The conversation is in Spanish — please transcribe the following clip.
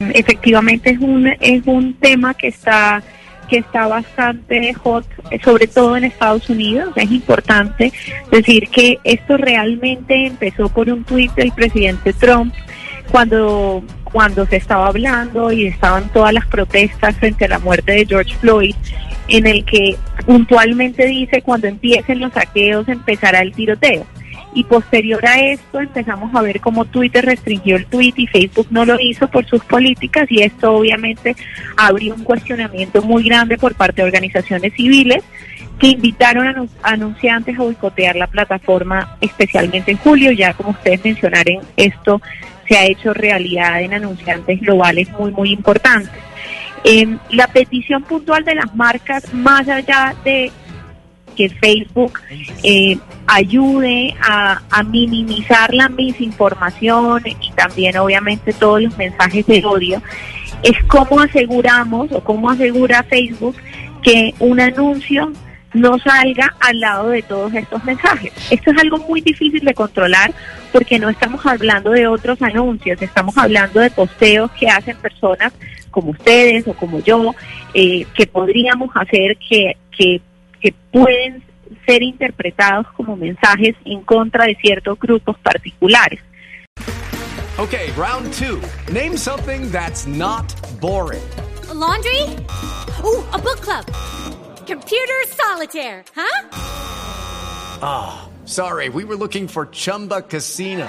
Efectivamente es un, es un tema que está que está bastante hot, sobre todo en Estados Unidos. Es importante decir que esto realmente empezó por un tuit del presidente Trump cuando, cuando se estaba hablando y estaban todas las protestas frente a la muerte de George Floyd, en el que puntualmente dice cuando empiecen los saqueos empezará el tiroteo y posterior a esto empezamos a ver cómo Twitter restringió el tweet y Facebook no lo hizo por sus políticas y esto obviamente abrió un cuestionamiento muy grande por parte de organizaciones civiles que invitaron a anunciantes a boicotear la plataforma, especialmente en julio, ya como ustedes mencionaron, esto se ha hecho realidad en anunciantes globales muy, muy importantes. Eh, la petición puntual de las marcas, más allá de que Facebook eh, ayude a, minimizar la misinformación y también obviamente todos los mensajes de odio, es cómo aseguramos o cómo asegura Facebook que un anuncio no salga al lado de todos estos mensajes. Esto es algo muy difícil de controlar porque no estamos hablando de otros anuncios, estamos hablando de posteos que hacen personas como ustedes o como yo, eh, que podríamos hacer que que pueden ser interpretados como mensajes en contra de ciertos grupos particulares. Okay, round two. Name something that's not boring. A laundry? Ooh, a book club. Computer solitaire, huh? Ah, oh, sorry. We were looking for Chumba Casino.